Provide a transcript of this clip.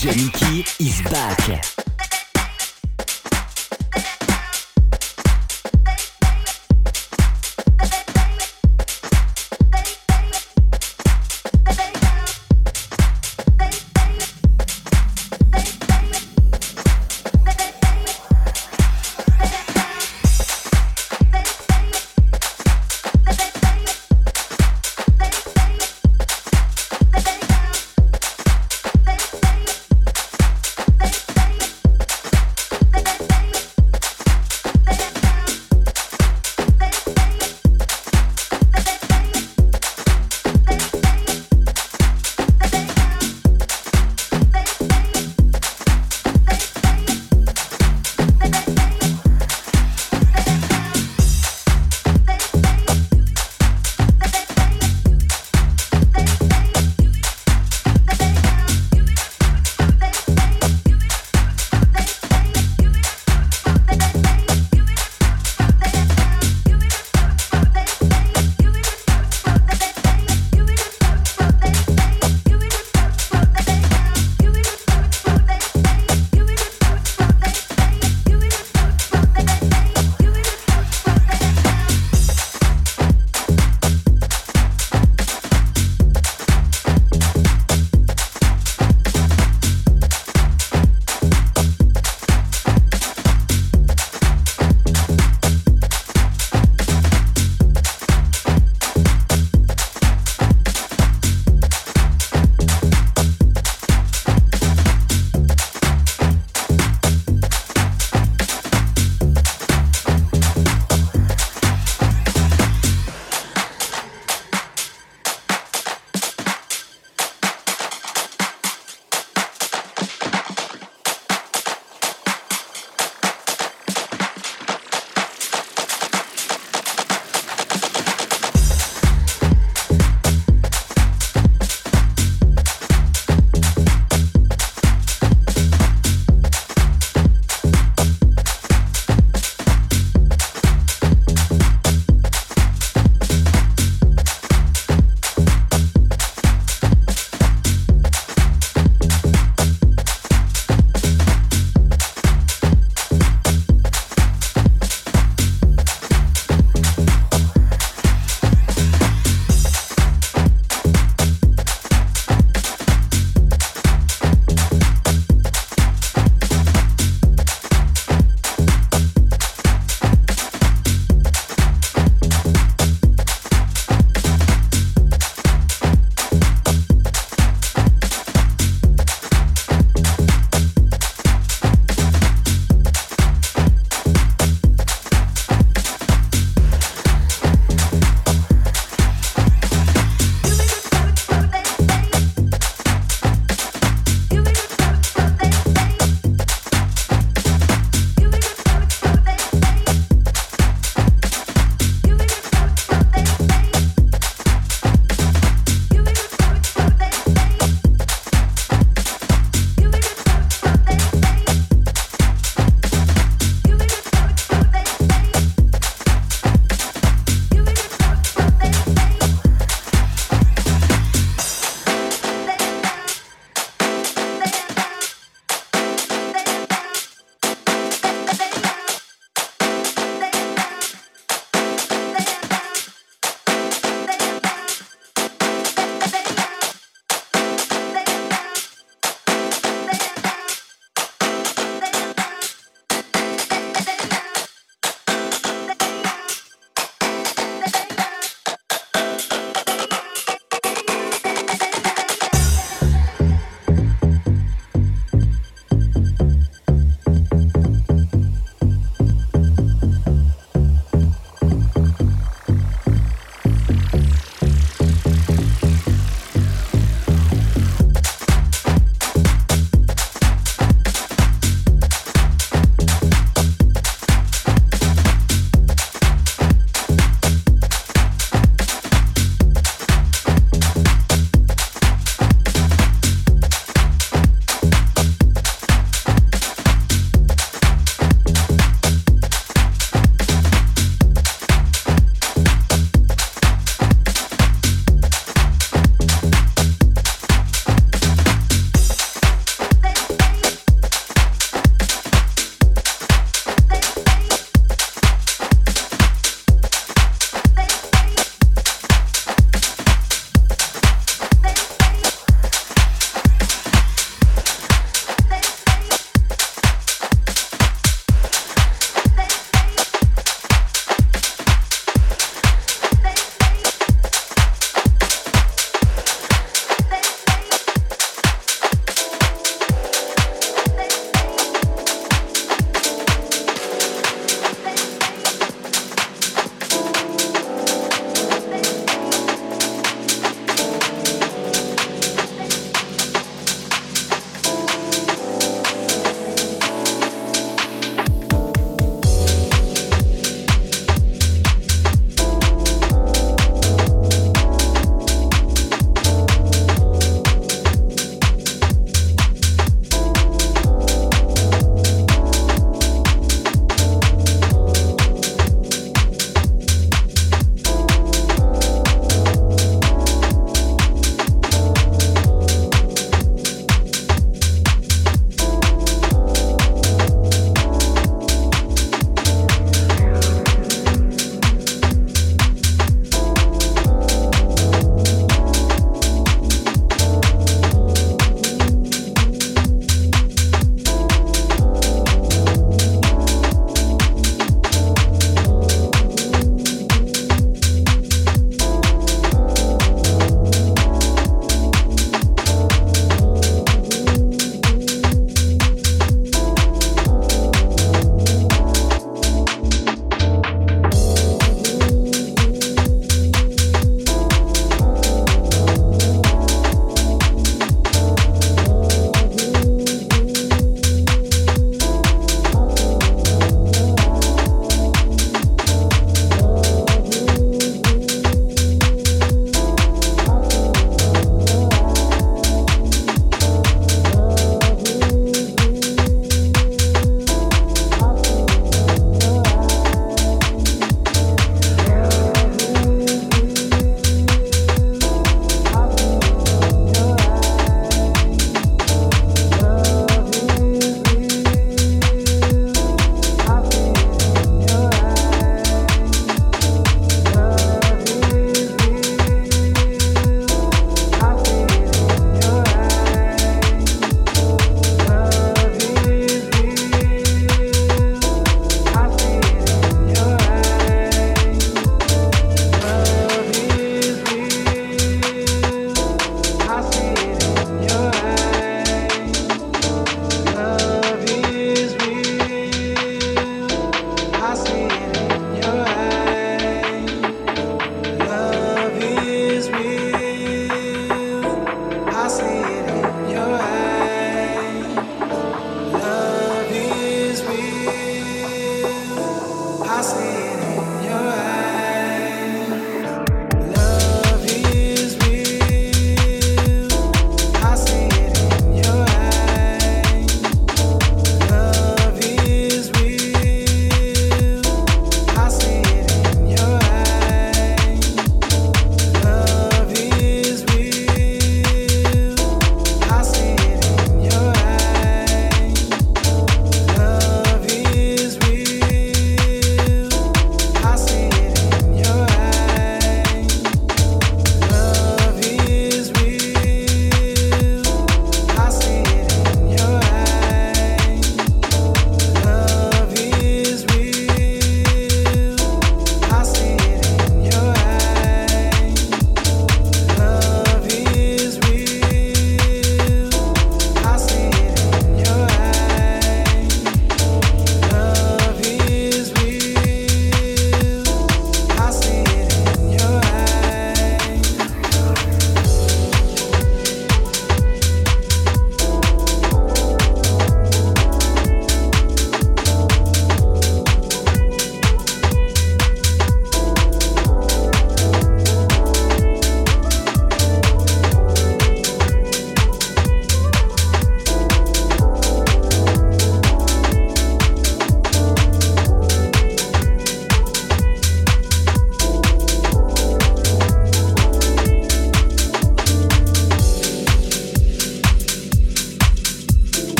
DJ Mickey is back.